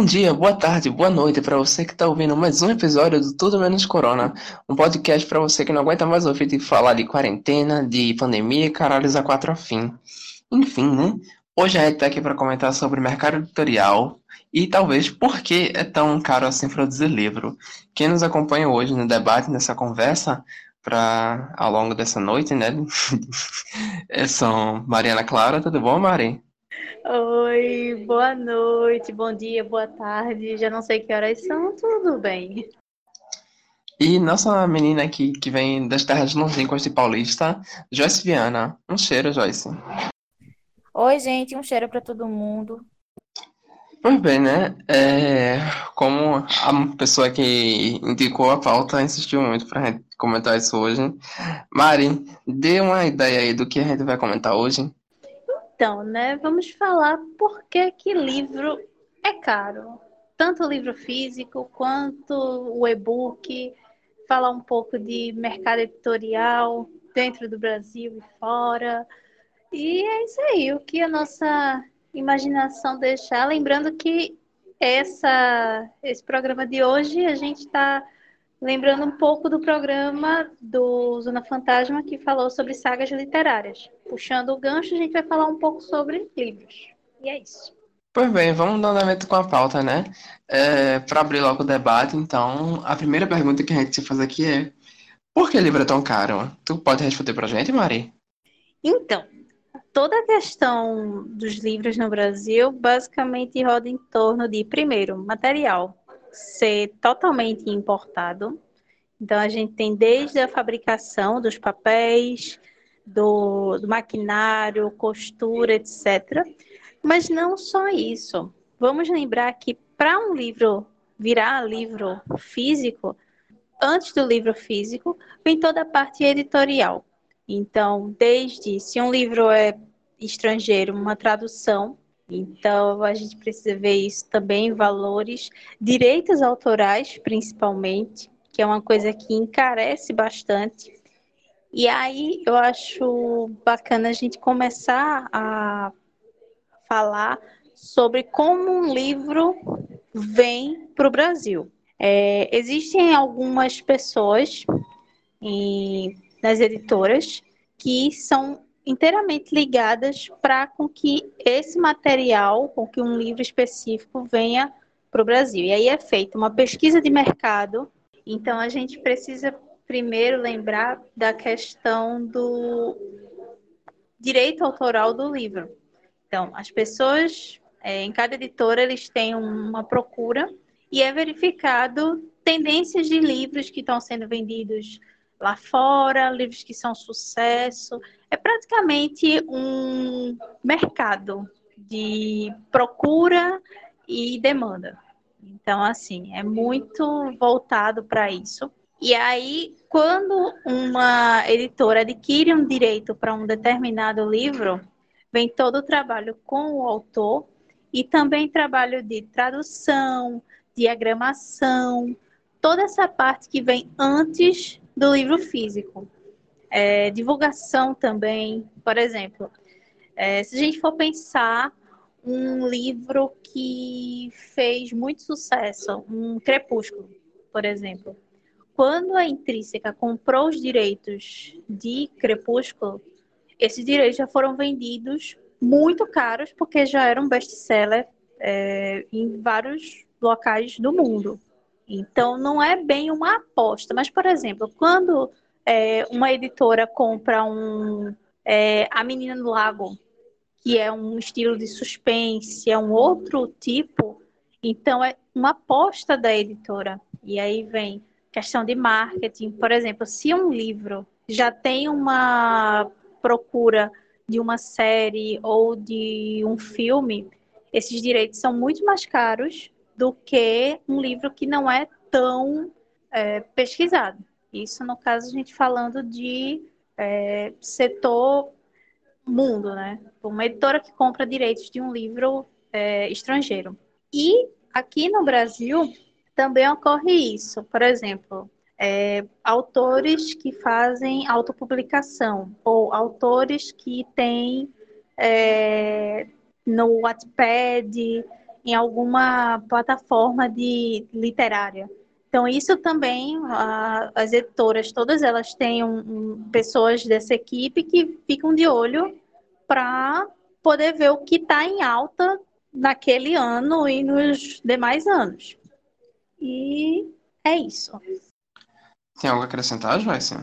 Bom dia, boa tarde, boa noite para você que está ouvindo mais um episódio do Tudo Menos Corona, um podcast para você que não aguenta mais ouvir de falar de quarentena, de pandemia e caralhos a quatro afim. Enfim, né? Hoje a gente está aqui para comentar sobre mercado editorial e talvez por que é tão caro assim produzir livro. Quem nos acompanha hoje no debate, nessa conversa, para ao longo dessa noite, né? são Mariana Clara, tudo bom, Mari? Oi, boa noite, bom dia, boa tarde. Já não sei que horas são, tudo bem. E nossa menina aqui, que vem das terras longínquas de Paulista, Joyce Viana. Um cheiro, Joyce. Oi, gente, um cheiro para todo mundo. Pois bem, né? É, como a pessoa que indicou a pauta insistiu muito pra gente comentar isso hoje. Mari, dê uma ideia aí do que a gente vai comentar hoje. Então, né, vamos falar por que que livro é caro. Tanto o livro físico quanto o e-book, falar um pouco de mercado editorial dentro do Brasil e fora. E é isso aí, o que a nossa imaginação deixar. Lembrando que essa, esse programa de hoje a gente está lembrando um pouco do programa do Zona Fantasma que falou sobre sagas literárias. Puxando o gancho, a gente vai falar um pouco sobre livros. E é isso. Pois bem, vamos dar andamento com a pauta, né? É, Para abrir logo o debate, então, a primeira pergunta que a gente se faz aqui é: por que livro é tão caro? Tu pode responder para a gente, Mari? Então, toda a questão dos livros no Brasil basicamente roda em torno de, primeiro, material ser totalmente importado. Então, a gente tem desde a fabricação dos papéis, do, do maquinário, costura, etc. Mas não só isso. Vamos lembrar que para um livro virar livro físico, antes do livro físico, vem toda a parte editorial. Então, desde se um livro é estrangeiro, uma tradução, então, a gente precisa ver isso também valores, direitos autorais, principalmente, que é uma coisa que encarece bastante. E aí eu acho bacana a gente começar a falar sobre como um livro vem para o Brasil. É, existem algumas pessoas em, nas editoras que são inteiramente ligadas para com que esse material, com que um livro específico venha para o Brasil. E aí é feita uma pesquisa de mercado. Então a gente precisa primeiro lembrar da questão do direito autoral do livro. Então, as pessoas, é, em cada editora, eles têm uma procura e é verificado tendências de livros que estão sendo vendidos lá fora, livros que são sucesso. É praticamente um mercado de procura e demanda. Então, assim, é muito voltado para isso. E aí, quando uma editora adquire um direito para um determinado livro, vem todo o trabalho com o autor e também trabalho de tradução, diagramação, toda essa parte que vem antes do livro físico. É, divulgação também, por exemplo, é, se a gente for pensar um livro que fez muito sucesso, um Crepúsculo, por exemplo. Quando a Intrínseca comprou os direitos de Crepúsculo, esses direitos já foram vendidos muito caros, porque já era um best-seller é, em vários locais do mundo. Então, não é bem uma aposta. Mas, por exemplo, quando é, uma editora compra um é, A Menina do Lago, que é um estilo de suspense, é um outro tipo, então é uma aposta da editora. E aí vem questão de marketing. Por exemplo, se um livro já tem uma procura de uma série ou de um filme, esses direitos são muito mais caros do que um livro que não é tão é, pesquisado. Isso, no caso, a gente falando de é, setor mundo, né? Uma editora que compra direitos de um livro é, estrangeiro. E aqui no Brasil também ocorre isso. Por exemplo, é, autores que fazem autopublicação ou autores que têm é, no Wattpad em alguma plataforma de literária. Então, isso também, a, as editoras, todas elas têm um, um, pessoas dessa equipe que ficam de olho para poder ver o que está em alta naquele ano e nos demais anos. E é isso. Tem algo a acrescentar, Joyce?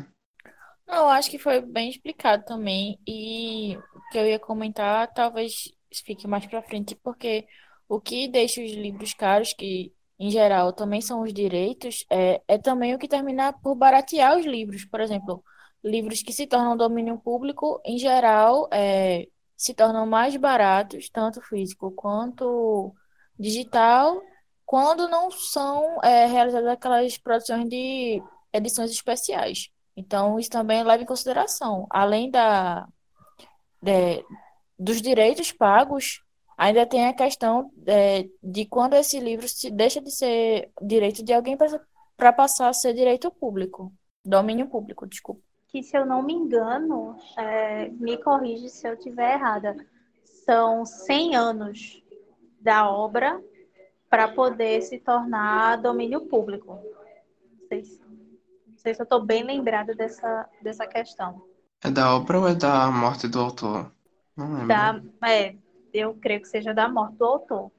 Não, eu acho que foi bem explicado também. E o que eu ia comentar talvez fique mais para frente, porque o que deixa os livros caros, que em geral também são os direitos, é, é também o que termina por baratear os livros. Por exemplo, livros que se tornam domínio público, em geral, é, se tornam mais baratos, tanto físico quanto digital, quando não são é, realizadas aquelas produções de edições especiais. Então, isso também leva em consideração. Além da, de, dos direitos pagos, ainda tem a questão é, de quando esse livro se deixa de ser direito de alguém para passar a ser direito público, domínio público, desculpa. Que, se eu não me engano, é, me corrige se eu estiver errada, são 100 anos da obra para poder se tornar domínio público. Não sei se, não sei se eu estou bem lembrada dessa, dessa questão. É da obra ou é da morte do autor? Não lembro. Da, é, eu creio que seja da morte do autor.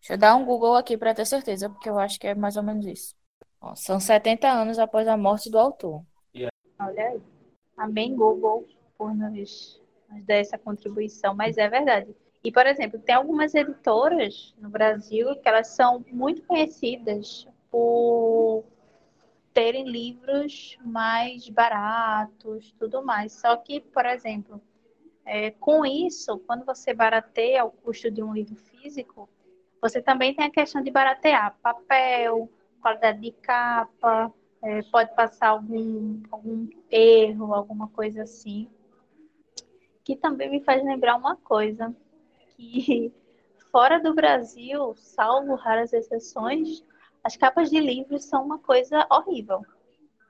Deixa eu dar um Google aqui para ter certeza, porque eu acho que é mais ou menos isso. Ó, são 70 anos após a morte do autor. Olha aí. Amém, Google, por nos, nos dar essa contribuição, mas é verdade. E, por exemplo, tem algumas editoras no Brasil que elas são muito conhecidas por terem livros mais baratos, tudo mais. Só que, por exemplo, é, com isso, quando você barateia o custo de um livro físico, você também tem a questão de baratear papel, qualidade de capa, é, pode passar algum, algum erro, alguma coisa assim. Que também me faz lembrar uma coisa, que fora do Brasil, salvo raras exceções, as capas de livros são uma coisa horrível.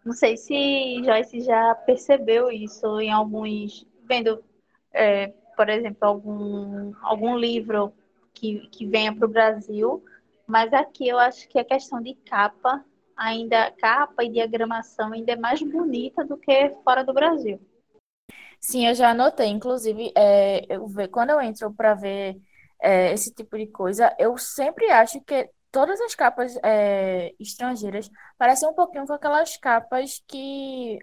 Não sei se Joyce já percebeu isso em alguns. Vendo é, por exemplo, algum, algum livro que, que venha para o Brasil, mas aqui eu acho que a questão de capa, ainda capa e diagramação ainda é mais bonita do que fora do Brasil. Sim, eu já anotei. Inclusive, é, eu, quando eu entro para ver é, esse tipo de coisa, eu sempre acho que todas as capas é, estrangeiras parecem um pouquinho com aquelas capas que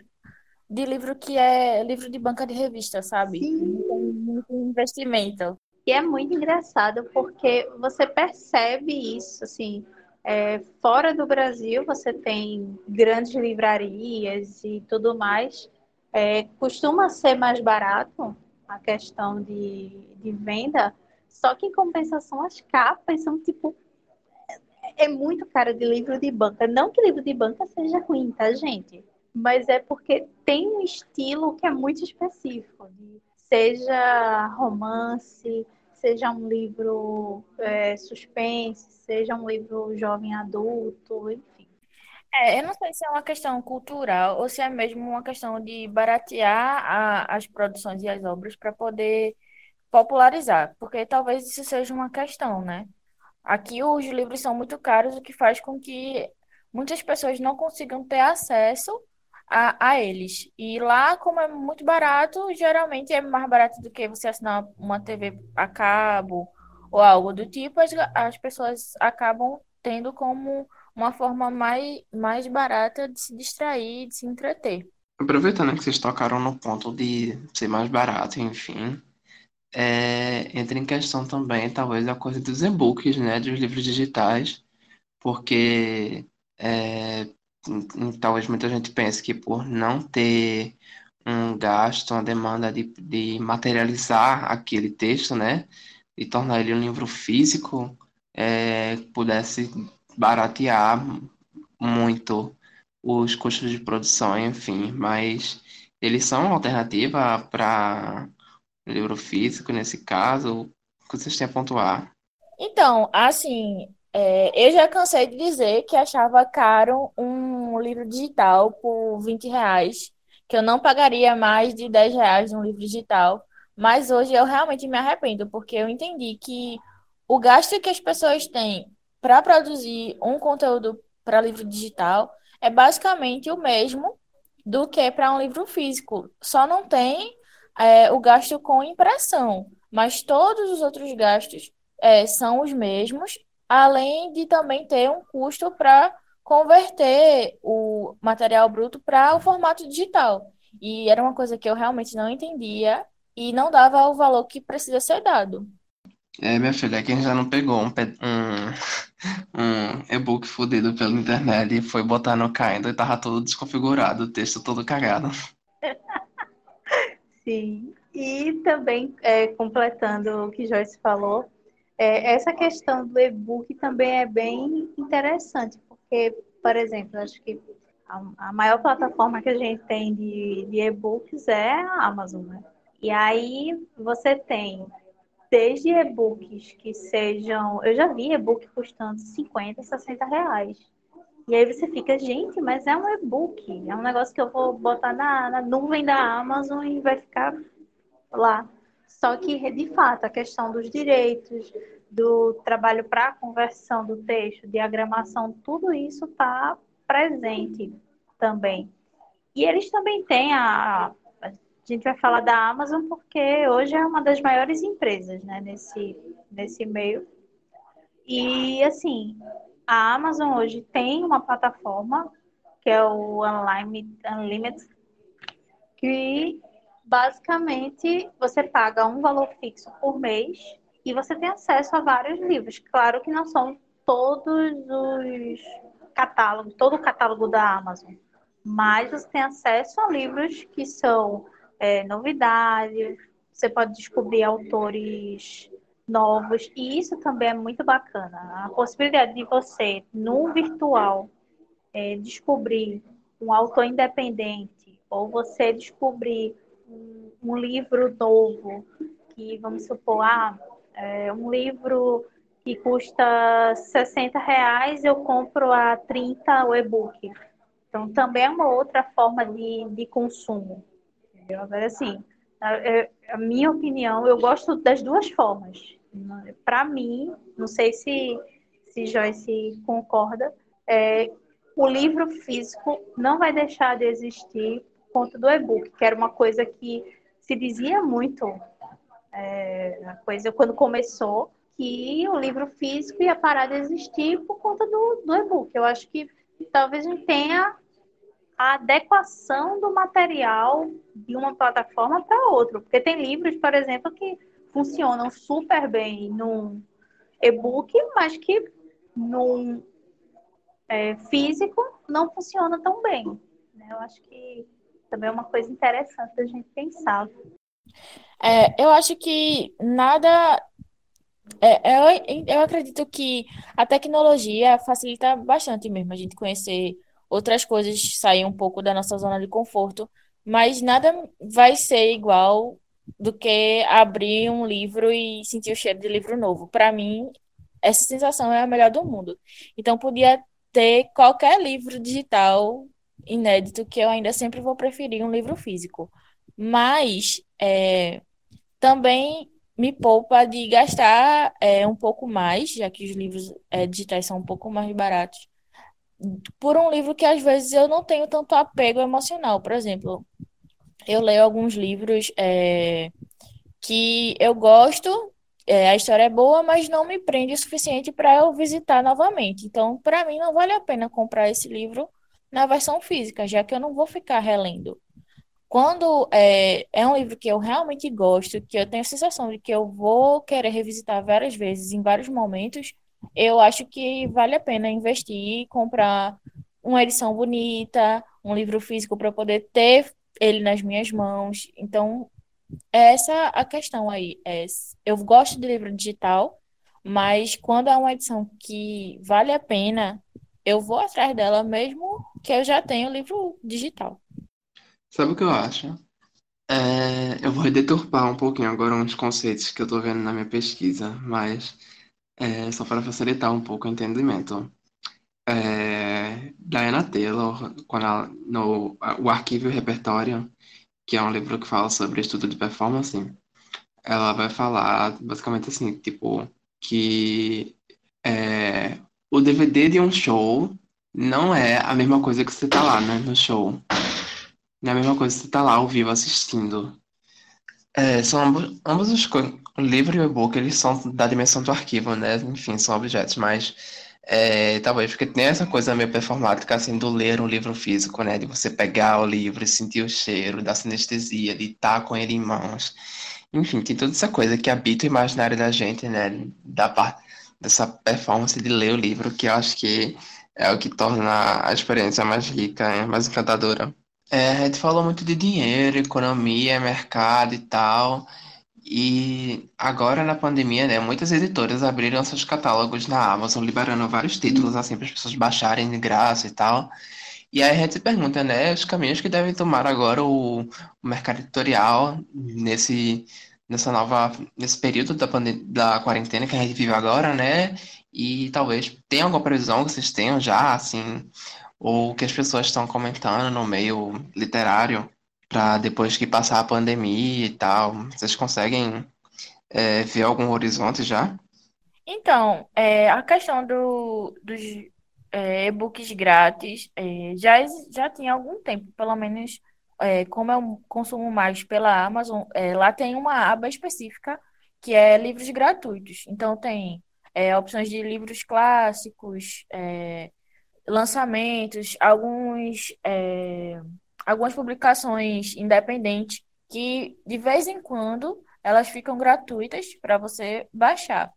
de livro que é livro de banca de revista, sabe? Sim. Tem muito investimento. E é muito engraçado porque você percebe isso, assim, é, fora do Brasil você tem grandes livrarias e tudo mais, é, costuma ser mais barato a questão de, de venda, só que em compensação as capas são tipo é, é muito cara de livro de banca. Não que livro de banca seja ruim, tá, gente? Mas é porque tem um estilo que é muito específico, seja romance, seja um livro é, suspense, seja um livro jovem adulto, enfim. É, eu não sei se é uma questão cultural ou se é mesmo uma questão de baratear a, as produções e as obras para poder popularizar, porque talvez isso seja uma questão, né? Aqui os livros são muito caros, o que faz com que muitas pessoas não consigam ter acesso a, a eles. E lá, como é muito barato, geralmente é mais barato do que você assinar uma TV a cabo ou algo do tipo, as, as pessoas acabam tendo como uma forma mais, mais barata de se distrair, de se entreter. Aproveitando que vocês tocaram no ponto de ser mais barato, enfim, é, entra em questão também, talvez, a coisa dos e-books, né, dos livros digitais, porque é, talvez muita gente pense que por não ter um gasto, uma demanda de, de materializar aquele texto, né, e tornar ele um livro físico, é, pudesse baratear muito os custos de produção, enfim, mas eles são uma alternativa para livro físico nesse caso? O que vocês têm a pontuar? Então, assim, é, eu já cansei de dizer que achava caro um livro digital por 20 reais, que eu não pagaria mais de 10 reais um livro digital, mas hoje eu realmente me arrependo, porque eu entendi que o gasto que as pessoas têm para produzir um conteúdo para livro digital é basicamente o mesmo do que para um livro físico. Só não tem é, o gasto com impressão, mas todos os outros gastos é, são os mesmos, além de também ter um custo para converter o material bruto para o formato digital. E era uma coisa que eu realmente não entendia e não dava o valor que precisa ser dado. É, minha filha, quem já não pegou um, um, um e-book fudido pela internet e foi botar no Kindle e tava todo desconfigurado, o texto todo cagado. Sim, e também, é, completando o que Joyce falou, é, essa questão do e-book também é bem interessante, porque, por exemplo, acho que a, maior plataforma que a gente tem de, de e-books é a Amazon, né? E aí você tem desde e-books que sejam. Eu já vi e-book custando 50, 60 reais. E aí você fica, gente, mas é um e-book. É um negócio que eu vou botar na, na nuvem da Amazon e vai ficar lá. Só que, de fato, a questão dos direitos, do trabalho para conversão do texto, diagramação, tudo isso está presente também. E eles também têm a, a gente vai falar da Amazon porque hoje é uma das maiores empresas né, nesse, nesse meio. E, assim, a Amazon hoje tem uma plataforma que é o Unlimited que basicamente você paga um valor fixo por mês e você tem acesso a vários livros. Claro que não são todos os catálogos, todo o catálogo da Amazon, mas você tem acesso a livros que são é, novidades, você pode descobrir autores novos, e isso também é muito bacana. A possibilidade de você, no virtual, é, descobrir um autor independente, ou você descobrir um, um livro novo, que vamos supor, ah, é, um livro que custa 60 reais, eu compro a 30 o e-book. Então, também é uma outra forma de, de consumo. Agora, assim, a, é, a, minha opinião, eu gosto das duas formas. Para mim, não sei se, se Joyce concorda, é, o livro físico não vai deixar de existir conta do e-book, que era uma coisa que se dizia muito, é, a coisa quando começou, que o livro físico ia parar de existir por conta do, do e-book. Eu acho que talvez a gente tenha a adequação do material de uma plataforma para outra. Porque tem livros, por exemplo, que funcionam super bem num e-book, mas que num é, físico não funciona tão bem. Né? Eu acho que também é uma coisa interessante da gente pensar. É, eu acho que nada. É, eu, eu acredito que a tecnologia facilita bastante mesmo a gente conhecer outras coisas saem um pouco da nossa zona de conforto, mas nada vai ser igual do que abrir um livro e sentir o cheiro de livro novo. Para mim, essa sensação é a melhor do mundo. Então, podia ter qualquer livro digital inédito que eu ainda sempre vou preferir um livro físico. Mas é, também me poupa de gastar é, um pouco mais, já que os livros é, digitais são um pouco mais baratos, por um livro que às vezes eu não tenho tanto apego emocional. Por exemplo, eu leio alguns livros é, que eu gosto, é, a história é boa, mas não me prende o suficiente para eu visitar novamente. Então, para mim, não vale a pena comprar esse livro na versão física, já que eu não vou ficar relendo. Quando é, é um livro que eu realmente gosto, que eu tenho a sensação de que eu vou querer revisitar várias vezes, em vários momentos, eu acho que vale a pena investir e comprar uma edição bonita, um livro físico para poder ter ele nas minhas mãos. Então, essa é a questão aí. É, eu gosto de livro digital, mas quando é uma edição que vale a pena, eu vou atrás dela mesmo que eu já tenho o livro digital. Sabe o que eu acho? É, eu vou deturpar um pouquinho agora uns conceitos que eu estou vendo na minha pesquisa, mas é, só para facilitar um pouco o entendimento. É, Diana Taylor, quando ela, no o Arquivo e o Repertório, que é um livro que fala sobre estudo de performance, ela vai falar basicamente assim, tipo, que é, o DVD de um show não é a mesma coisa que você tá lá, né, no show. Não é a mesma coisa que você tá lá ao vivo assistindo. É, são ambos, ambos os o livro e o e-book, eles são da dimensão do arquivo, né? Enfim, são objetos, mas é, talvez porque tem essa coisa meio performática, assim, do ler um livro físico, né? De você pegar o livro e sentir o cheiro, da sinestesia, de estar com ele em mãos. Enfim, tem toda essa coisa que habita o imaginário da gente, né? Da parte dessa performance de ler o livro, que eu acho que é o que torna a experiência mais rica, né? mais encantadora. É, a gente falou muito de dinheiro, economia, mercado e tal. E agora na pandemia, né, muitas editoras abriram seus catálogos na Amazon, liberando vários títulos assim para as pessoas baixarem de graça e tal. E aí a gente se pergunta, né, os caminhos que devem tomar agora o, o mercado editorial nesse nessa nova nesse período da da quarentena que a gente vive agora, né? E talvez tenha alguma previsão que vocês tenham já, assim, ou que as pessoas estão comentando no meio literário para depois que passar a pandemia e tal, vocês conseguem é, ver algum horizonte já? Então, é, a questão do, dos é, e-books grátis é, já, já tinha algum tempo, pelo menos é, como eu consumo mais pela Amazon, é, lá tem uma aba específica que é livros gratuitos. Então tem é, opções de livros clássicos, é, lançamentos, alguns, é, algumas publicações independentes que de vez em quando elas ficam gratuitas para você baixar.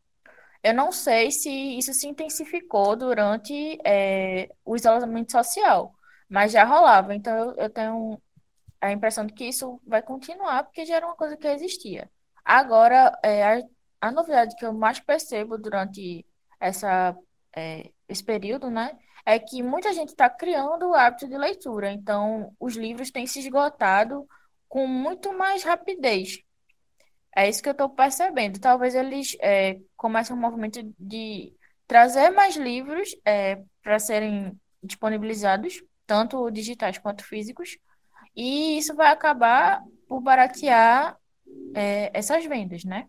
Eu não sei se isso se intensificou durante é, o isolamento social, mas já rolava. Então eu, eu tenho a impressão de que isso vai continuar, porque já era uma coisa que existia. Agora, é, a, a novidade que eu mais percebo durante essa, é, esse período, né, é que muita gente está criando o hábito de leitura. Então, os livros têm se esgotado com muito mais rapidez. É isso que eu estou percebendo. Talvez eles é, comecem um movimento de trazer mais livros é, para serem disponibilizados, tanto digitais quanto físicos, e isso vai acabar por baratear é, essas vendas, né?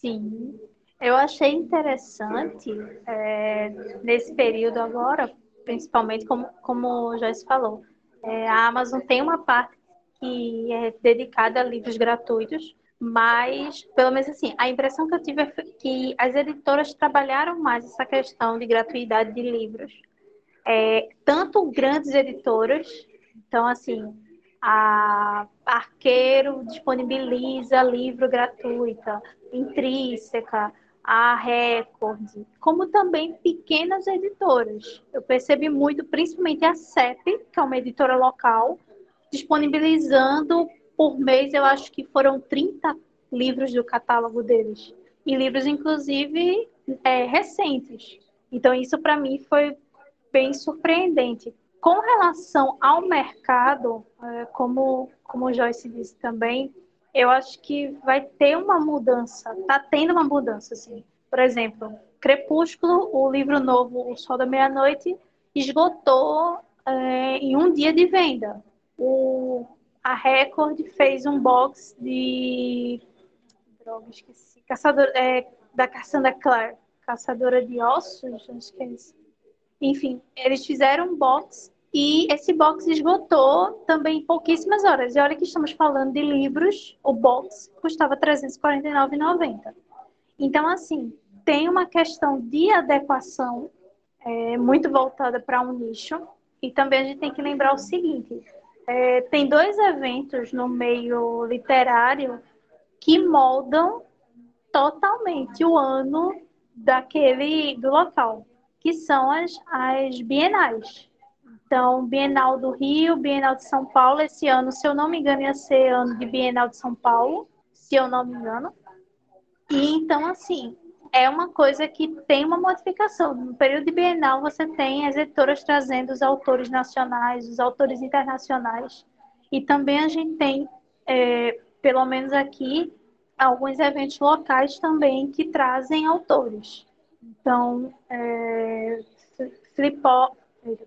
Sim, eu achei interessante é, nesse período agora, principalmente como, como o Joyce falou, é, a Amazon tem uma parte que é dedicada a livros gratuitos, mas, pelo menos assim, a impressão que eu tive é que as editoras trabalharam mais essa questão de gratuidade de livros. É, tanto grandes editoras, então, assim, a Arqueiro disponibiliza livro gratuita, Intrínseca, a Record, como também pequenas editoras. Eu percebi muito, principalmente a CEP, que é uma editora local, disponibilizando por mês, eu acho que foram 30 livros do catálogo deles. E livros, inclusive, é, recentes. Então, isso para mim foi bem surpreendente. Com relação ao mercado, é, como, como o Joyce disse também, eu acho que vai ter uma mudança, está tendo uma mudança, assim. Por exemplo, Crepúsculo, o livro novo O Sol da Meia-Noite, esgotou é, em um dia de venda. O, a Record fez um box de. Droga, esqueci. Caçador, é, da Cassandra Clare, Caçadora de Ossos, acho que é isso. Enfim, eles fizeram um box e esse box esgotou também em pouquíssimas horas. E olha que estamos falando de livros, o box custava R$ 349,90. Então, assim, tem uma questão de adequação é, muito voltada para um nicho. E também a gente tem que lembrar o seguinte: é, tem dois eventos no meio literário que moldam totalmente o ano daquele do local, que são as, as bienais. Então, Bienal do Rio, Bienal de São Paulo, esse ano, se eu não me engano, ia ser ano de Bienal de São Paulo, se eu não me engano. E então, assim, é uma coisa que tem uma modificação. No período de Bienal, você tem as editoras trazendo os autores nacionais, os autores internacionais. E também a gente tem, é, pelo menos aqui, alguns eventos locais também que trazem autores. Então, é, Flipó,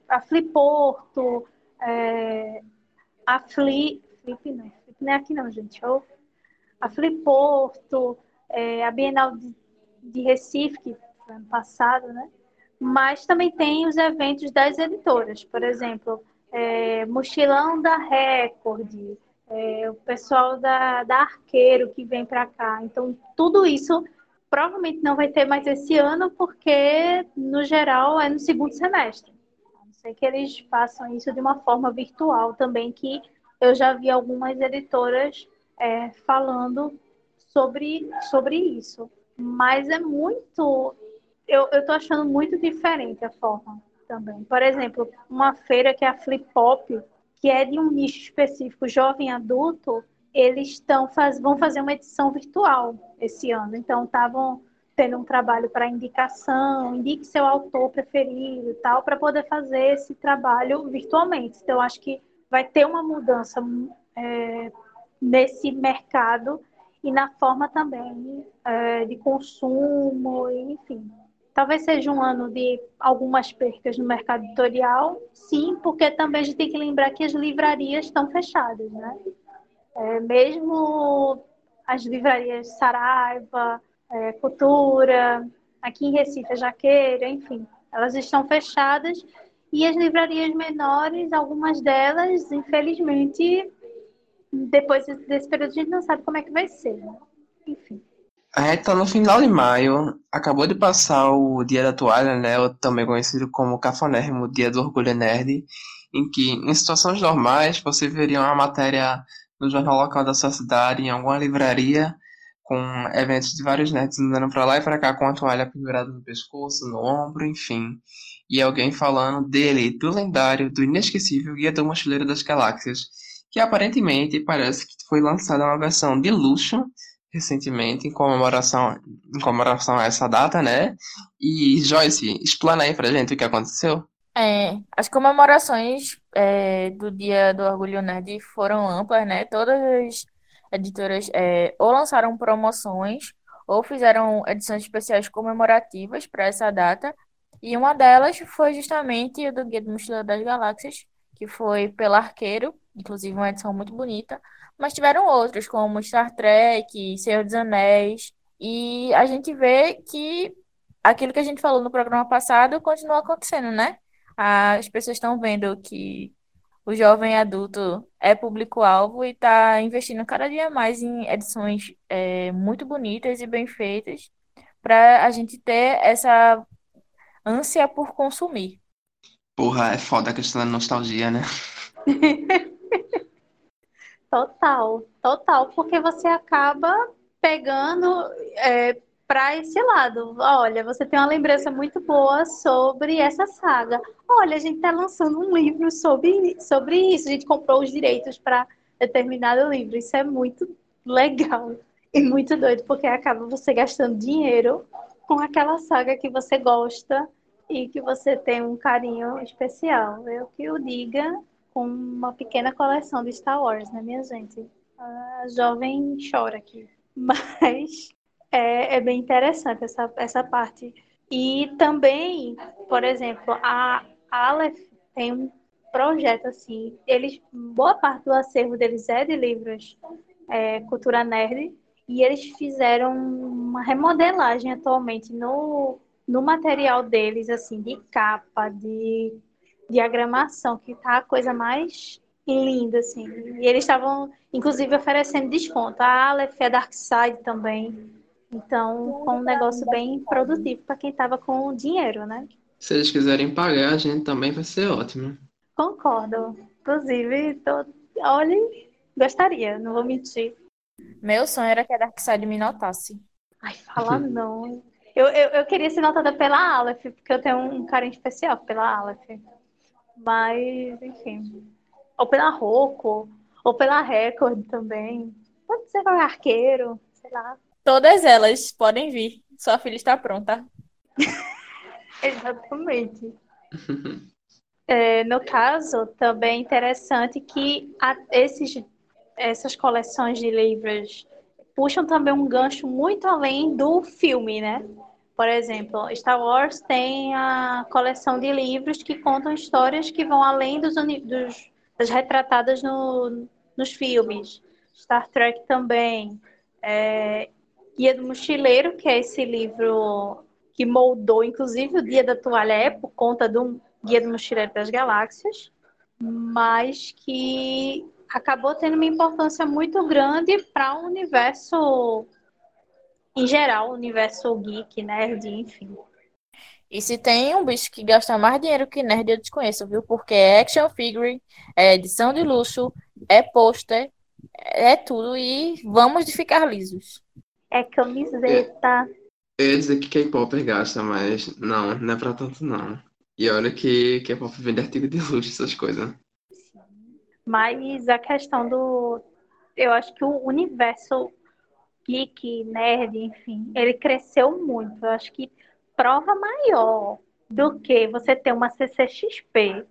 a Fliporto, é, a Fli, Flip não, Flip não é aqui não, gente, a Fliporto, é, a Bienal de, de Recife, que foi ano passado, né? Mas também tem os eventos das editoras, por exemplo, é, Mochilão da Record, é, o pessoal da, da Arqueiro que vem para cá. Então, tudo isso provavelmente não vai ter mais esse ano, porque, no geral, é no segundo semestre. A não ser que eles façam isso de uma forma virtual também, que eu já vi algumas editoras é, falando sobre, sobre isso. Mas é muito. Eu, tô achando muito diferente a forma também. Por exemplo, uma feira que é a Flip Pop, que é de um nicho específico, jovem adulto, eles estão faz, vão fazer uma edição virtual esse ano. Então, estavam tendo um trabalho para indicação, indique seu autor preferido e tal, para poder fazer esse trabalho virtualmente. Então, acho que vai ter uma mudança é, nesse mercado e na forma também é, de consumo, enfim. Talvez seja um ano de algumas percas no mercado editorial, sim, porque também a gente tem que lembrar que as livrarias estão fechadas, né? É, mesmo as livrarias Saraiva, é, Cultura, aqui em Recife, Jaqueira, enfim, elas estão fechadas e as livrarias menores, algumas delas, infelizmente, depois desse período a gente não sabe como é que vai ser. Né? Enfim. A gente tá no final de maio, acabou de passar o Dia da Toalha, né? Também conhecido como Cafonérrimo Dia do Orgulho Nerd, em que, em situações normais, você veria uma matéria no jornal local da sua cidade, em alguma livraria, com eventos de vários nerds andando pra lá e pra cá com a toalha pendurada no pescoço, no ombro, enfim. E alguém falando dele, do lendário, do inesquecível Guia do Mochileiro das Galáxias, que aparentemente parece que foi lançada uma versão de luxo recentemente em comemoração, em comemoração a essa data, né? E Joyce, explana aí pra gente o que aconteceu. É, as comemorações é, do Dia do Orgulho Nerd foram amplas, né? Todas as editoras é, ou lançaram promoções ou fizeram edições especiais comemorativas para essa data. E uma delas foi justamente o do Guia do Mochileiro das Galáxias, que foi pela Arqueiro, inclusive uma edição muito bonita. Mas tiveram outros, como Star Trek, Senhor dos Anéis. E a gente vê que aquilo que a gente falou no programa passado continua acontecendo, né? As pessoas estão vendo que o jovem adulto é público-alvo e está investindo cada dia mais em edições é, muito bonitas e bem feitas para a gente ter essa ânsia por consumir. Porra, é foda a questão da nostalgia, né? total, total, porque você acaba pegando é, para esse lado. Olha, você tem uma lembrança muito boa sobre essa saga. Olha, a gente está lançando um livro sobre, sobre isso. A gente comprou os direitos para determinado livro. Isso é muito legal e muito doido, porque acaba você gastando dinheiro com aquela saga que você gosta e que você tem um carinho especial. Eu que o diga com uma pequena coleção de Star Wars, né, minha gente? A jovem chora aqui. Mas é, é bem interessante essa, essa parte. E também, por exemplo, a Aleph tem um projeto assim, eles, boa parte do acervo deles é de livros é, cultura nerd, e eles fizeram uma remodelagem atualmente no, no material deles, assim, de capa, de diagramação, que tá a coisa mais linda, assim. E eles estavam, inclusive, oferecendo desconto. A Aleph é Dark Side também. Então, foi um negócio bem produtivo para quem estava com dinheiro, né? Se eles quiserem pagar, a gente também vai ser ótimo. Concordo. Inclusive, tô... olha, gostaria, não vou mentir. Meu sonho era que a Darkseid me notasse. Ai, fala não. Eu, eu, eu queria ser notada pela Aleph, porque eu tenho um carinho especial pela Aleph. Mas, enfim. Ou pela Rocco, ou pela Record também. Pode ser qualquer arqueiro, sei lá. Todas elas podem vir. Sua filha está pronta. Exatamente. é, no caso, também é interessante que esses, essas coleções de livros puxam também um gancho muito além do filme, né? Por exemplo, Star Wars tem a coleção de livros que contam histórias que vão além dos, dos das retratadas no, nos filmes. Star Trek também. É, Guia do Mochileiro, que é esse livro que moldou, inclusive, o Dia da Toalha é por conta do Guia do Mochileiro das Galáxias, mas que acabou tendo uma importância muito grande para o universo em geral, o universo geek, nerd, enfim. E se tem um bicho que gasta mais dinheiro que nerd, eu desconheço, viu? Porque é action figure, é edição de luxo, é pôster, é tudo e vamos de ficar lisos. É camiseta. Eu ia dizer que K-pop gasta, mas não, não é pra tanto não. E olha que K-pop vende artigo de luxo, essas coisas. Mas a questão do. Eu acho que o universo geek, nerd, enfim, ele cresceu muito. Eu acho que prova maior do que você ter uma CCXP,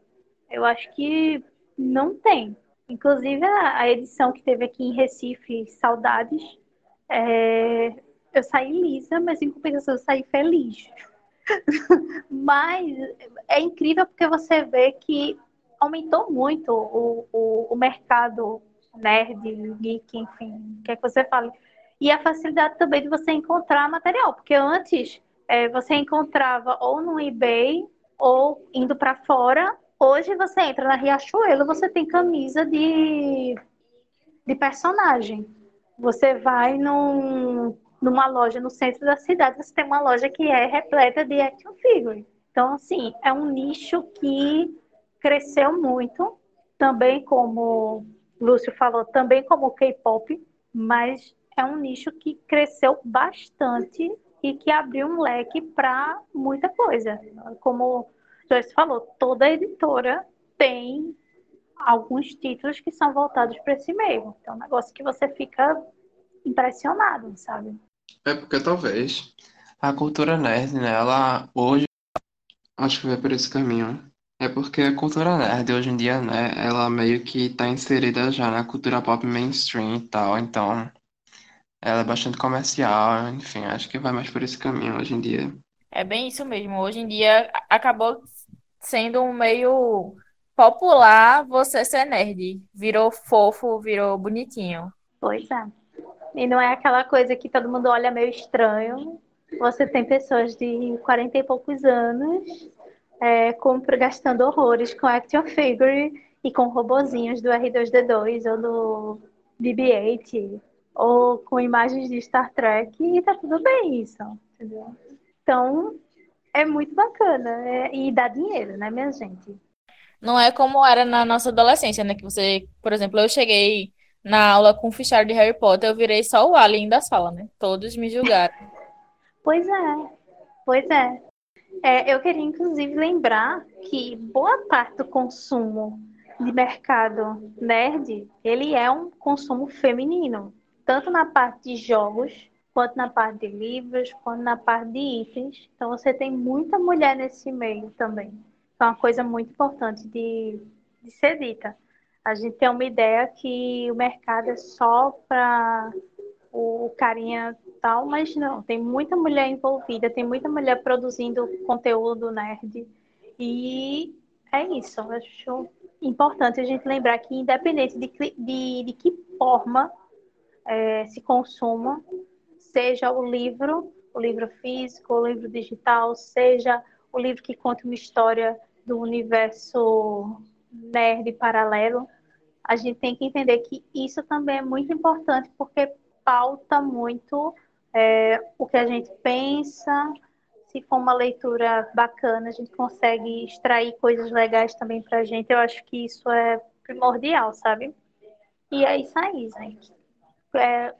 eu acho que não tem. Inclusive, a, edição que teve aqui em Recife, Saudades, é, eu saí lisa, mas em compensação eu saí feliz. mas é incrível porque você vê que aumentou muito o, o, o mercado nerd, geek, enfim, o que é que você fala. E a facilidade também de você encontrar material, porque antes é, você encontrava ou no eBay ou indo para fora. Hoje você entra na Riachuelo, você tem camisa de, de personagem. Você vai num, numa loja no centro da cidade, você tem uma loja que é repleta de action figure. Então, assim, é um nicho que cresceu muito, também como Lúcio falou, também como K-pop, mas é um nicho que cresceu bastante e que abriu um leque para muita coisa. Como Joyce falou, toda editora tem alguns títulos que são voltados para esse meio. Então, é um negócio que você fica impressionado, sabe? É porque talvez a cultura nerd, né, ela hoje acho que vai por esse caminho. É porque a cultura nerd hoje em dia, né, ela meio que está inserida já na cultura pop mainstream e tal, então ela é bastante comercial, enfim, acho que vai mais por esse caminho hoje em dia. É bem isso mesmo. Hoje em dia acabou sendo um meio popular você ser nerd. Virou fofo, virou bonitinho. Pois é. E não é aquela coisa que todo mundo olha meio estranho. Você tem pessoas de 40 e poucos anos é, gastando horrores com action figure e com robozinhos do R2D2 ou do BB-8 ou com imagens de Star Trek e tá tudo bem isso, entendeu? Então, é muito bacana é, e dá dinheiro, né, minha gente? Não é como era na nossa adolescência, né? Que você, por exemplo, eu cheguei na aula com o fichário de Harry Potter, eu virei só o alien da sala, né? Todos me julgaram. pois é, pois é. é. Eu queria, inclusive, lembrar que boa parte do consumo de mercado nerd, ele é um consumo feminino tanto na parte de jogos, quanto na parte de livros, quanto na parte de itens. Então você tem muita mulher nesse meio também. É uma coisa muito importante de, de ser dita. A gente tem uma ideia que o mercado é só para o carinha tal, mas não, tem muita mulher envolvida, tem muita mulher produzindo conteúdo nerd. E é isso, eu acho importante a gente lembrar que independente de, de, de que forma é, se consuma, seja o livro, o livro físico, o livro digital, seja o livro que conta uma história do universo nerd paralelo, a gente tem que entender que isso também é muito importante porque pauta muito é, o que a gente pensa. Se for uma leitura bacana, a gente consegue extrair coisas legais também para a gente. Eu acho que isso é primordial, sabe? E é isso aí, gente é,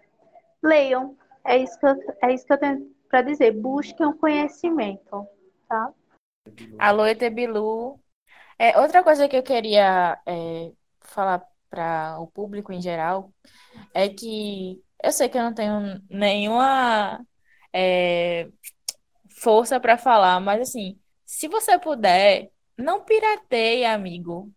leiam. É isso que eu, é isso que eu tenho para dizer. Busquem o conhecimento, tá? Alô, Etebilu. É, outra coisa que eu queria é, falar para o público em geral é que eu sei que eu não tenho nenhuma é, força para falar, mas assim, se você puder, não pirateie, amigo.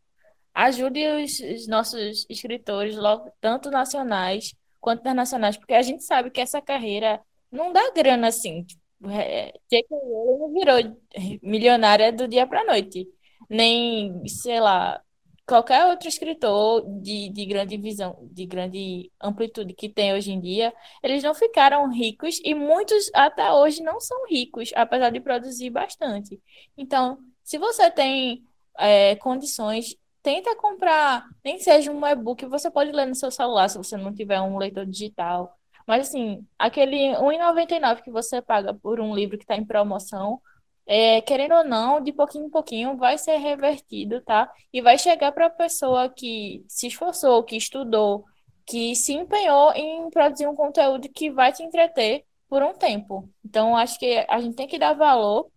Ajude os, os nossos escritores, tanto nacionais quanto internacionais, porque a gente sabe que essa carreira não dá grana assim. É, J.K. Rowling não virou milionária do dia para noite, nem, sei lá, qualquer outro escritor de, de grande visão, de grande amplitude que tem hoje em dia, eles não ficaram ricos e muitos até hoje não são ricos, apesar de produzir bastante. Então, se você tem é, condições, tenta comprar, nem seja um e-book, você pode ler no seu celular se você não tiver um leitor digital. Mas assim, aquele R$1,99 que você paga por um livro que está em promoção, é, querendo ou não, de pouquinho em pouquinho vai ser revertido, tá? E vai chegar para a pessoa que se esforçou, que estudou, que se empenhou em produzir um conteúdo que vai te entreter por um tempo. Então, acho que a gente tem que dar valor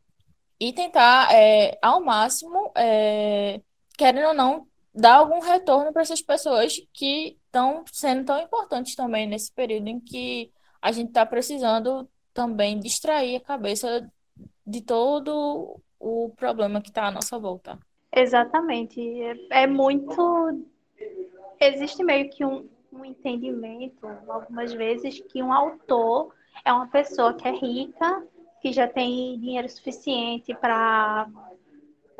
e tentar, é, ao máximo, é, querendo ou não, dar algum retorno para essas pessoas que estão sendo tão importantes também nesse período em que a gente está precisando também distrair a cabeça de todo o problema que está à nossa volta. Exatamente. É, é muito. Existe meio que um, um entendimento, algumas vezes, que um autor é uma pessoa que é rica, que já tem dinheiro suficiente para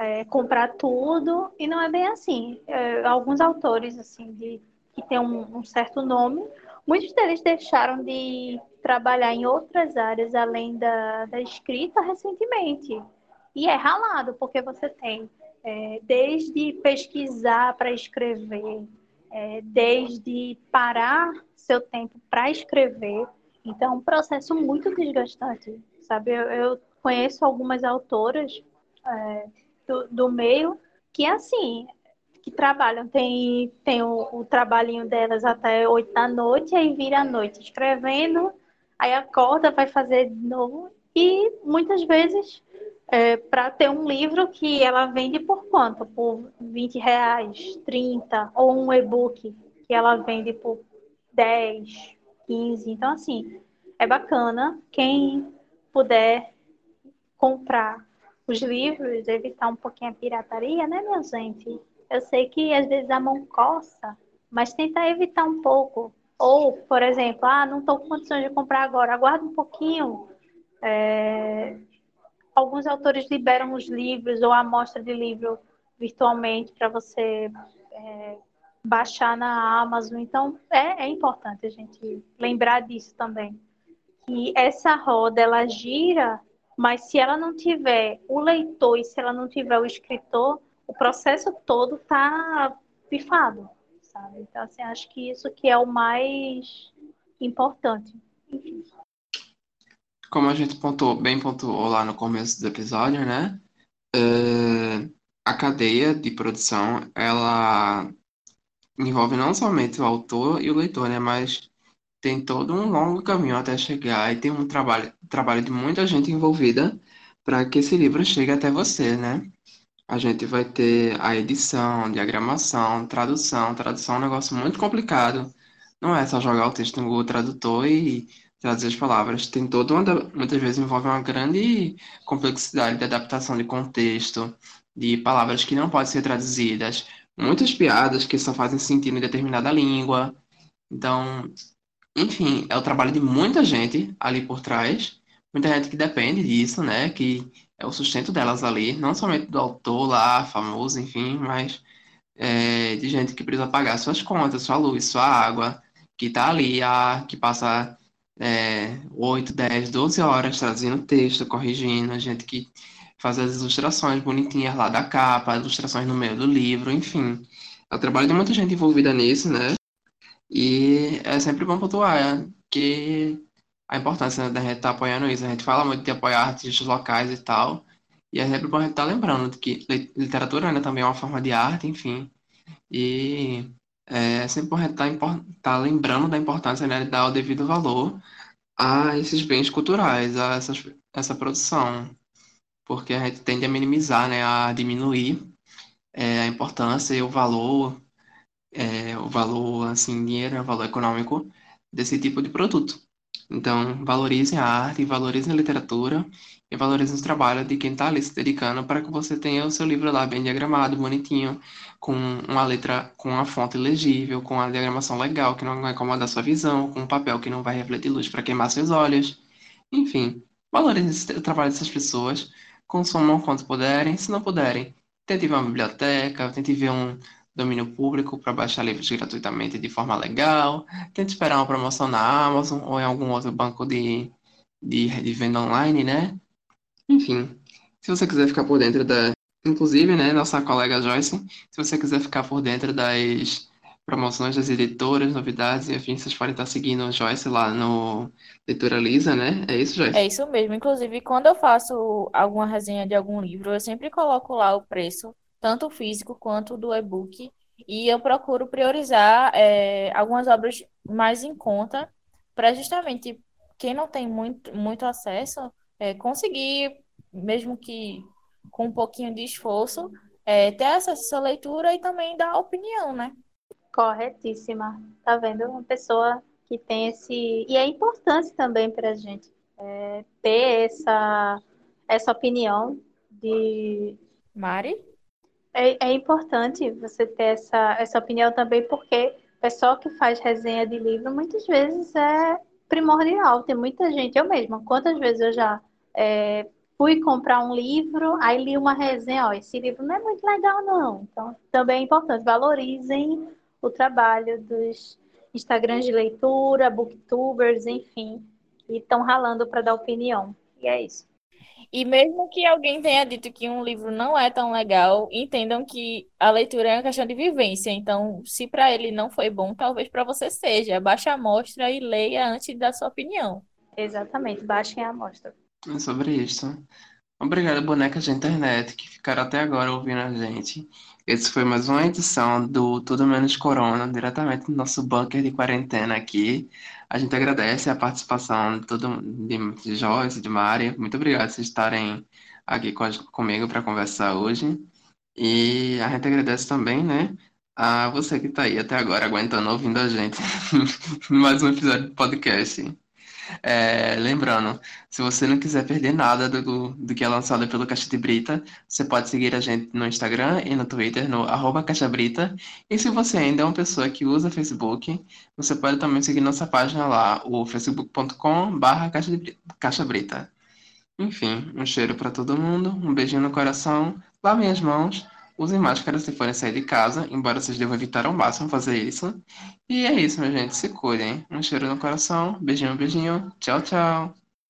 é, comprar tudo, e não é bem assim. É, alguns autores, assim, de, que têm um, um certo nome, muitos deles deixaram de trabalhar em outras áreas além da, da escrita recentemente. E é ralado, porque você tem é, desde pesquisar para escrever, é, desde parar seu tempo para escrever. Então, é um processo muito desgastante, sabe? Eu, eu conheço algumas autoras é, do, do meio que, assim, que trabalham, tem, tem o, o trabalhinho delas até oito da noite, aí vira a noite escrevendo, aí acorda, vai fazer de novo. E muitas vezes, é, para ter um livro que ela vende por quanto? Por 20 reais, 30, ou um e-book que ela vende por 10, 15. Então, assim, é bacana quem puder comprar os livros, evitar um pouquinho a pirataria, né, minha gente? Eu sei que às vezes a mão coça, mas tentar evitar um pouco. Ou, por exemplo, ah, não estou com condições de comprar agora, aguarda um pouquinho. É... Alguns autores liberam os livros ou a amostra de livro virtualmente para você é, baixar na Amazon. Então, é, é importante a gente lembrar disso também. Que essa roda, ela gira, mas se ela não tiver o leitor e se ela não tiver o escritor, o processo todo está pifado sabe? Então, assim, acho que isso que é o mais importante. Como a gente pontuou, bem pontuou lá no começo do episódio, né? É, a cadeia de produção, ela envolve não somente o autor e o leitor, né? Mas tem todo um longo caminho até chegar e tem um trabalho, trabalho de muita gente envolvida para que esse livro chegue até você, né? a gente vai ter a edição, diagramação, tradução. Tradução é um negócio muito complicado. Não é só jogar o texto no Google Tradutor e traduzir as palavras. Tem toda uma, muitas vezes envolve uma grande complexidade de adaptação de contexto, de palavras que não podem ser traduzidas, muitas piadas que só fazem sentido em determinada língua. Então, enfim, é o trabalho de muita gente ali por trás, muita gente que depende disso, né? Que é o sustento delas ali, não somente do autor lá, famoso, enfim, mas é, de gente que precisa pagar suas contas, sua luz, sua água, que está ali, a, que passa é, 8, 10, 12 horas traduzindo texto, corrigindo, gente que faz as ilustrações bonitinhas lá da capa, ilustrações no meio do livro, enfim. É o trabalho de muita gente envolvida nisso, né? E é sempre bom pontuar que a importância né, da gente estar tá apoiando isso. A gente fala muito de apoiar artistas locais e tal, e é sempre bom a gente estar tá lembrando que literatura né, também é uma forma de arte, enfim, e é sempre bom a gente estar tá lembrando da importância né, de dar o devido valor a esses bens culturais, a essas, essa produção, porque a gente tende a minimizar, né, a diminuir é, a importância e o valor, é, o valor, assim, dinheiro, né, o valor econômico desse tipo de produto. Então, valorizem a arte, valorizem a literatura e valorizem o trabalho de quem está ali se dedicando para que você tenha o seu livro lá bem diagramado, bonitinho, com uma letra, com uma fonte legível, com uma diagramação legal, que não vai incomodar sua visão, com um papel que não vai refletir luz para queimar seus olhos. Enfim, valorizem o trabalho dessas pessoas, consumam quanto puderem, se não puderem, tente ver uma biblioteca, tente ver um domínio público para baixar livros gratuitamente de forma legal. Tente esperar uma promoção na Amazon ou em algum outro banco de, de, de venda online, né? Enfim, se você quiser ficar por dentro da. Inclusive, né, nossa colega Joyce, se você quiser ficar por dentro das promoções das editoras, novidades e afins, vocês podem estar seguindo o Joyce lá no Leitura Lisa, né? É isso, Joyce? É isso mesmo. Inclusive, quando eu faço alguma resenha de algum livro, eu sempre coloco lá o preço, tanto o físico quanto do e-book, e eu procuro priorizar é, algumas obras mais em conta, para justamente quem não tem muito, muito acesso é, conseguir, mesmo que com um pouquinho de esforço, é, ter acesso essa leitura e também dar opinião, né? Corretíssima. Tá vendo? Uma pessoa que tem esse. E é importante também para a gente é, ter essa, essa opinião de. Mari? É, é importante você ter essa, essa opinião também, porque o pessoal que faz resenha de livro muitas vezes é primordial. Tem muita gente, eu mesma, quantas vezes eu já é, fui comprar um livro, aí li uma resenha, ó, esse livro não é muito legal, não. Então, também é importante, valorizem o trabalho dos Instagrams de leitura, booktubers, enfim, e estão ralando para dar opinião. E é isso. E mesmo que alguém tenha dito que um livro não é tão legal, entendam que a leitura é uma questão de vivência. Então, se para ele não foi bom, talvez para você seja. Baixe a amostra e leia antes de dar sua opinião. Exatamente, baixem a amostra. É sobre isso. Obrigado, bonecas de internet, que ficaram até agora ouvindo a gente. Esse foi mais uma edição do Tudo Menos Corona, diretamente do nosso bunker de quarentena aqui. A gente agradece a participação de, todo, de, de Joyce, de Mari. Muito obrigado por estarem aqui com, comigo para conversar hoje. E a gente agradece também, né, a você que está aí até agora aguentando ouvindo a gente mais um episódio do podcast. É, lembrando, se você não quiser perder nada do, do que é lançado pelo Caixa de Brita, você pode seguir a gente no Instagram e no Twitter, no arroba Caixa Brita. E se você ainda é uma pessoa que usa Facebook, você pode também seguir nossa página lá, o facebook.com barra Caixa Brita. Enfim, um cheiro para todo mundo, um beijinho no coração, lavem as mãos Usem máscara se forem sair de casa, embora vocês devam evitar ao máximo fazer isso. E é isso, minha gente. Se cuidem. Um cheiro no coração. Beijinho, beijinho. Tchau, tchau.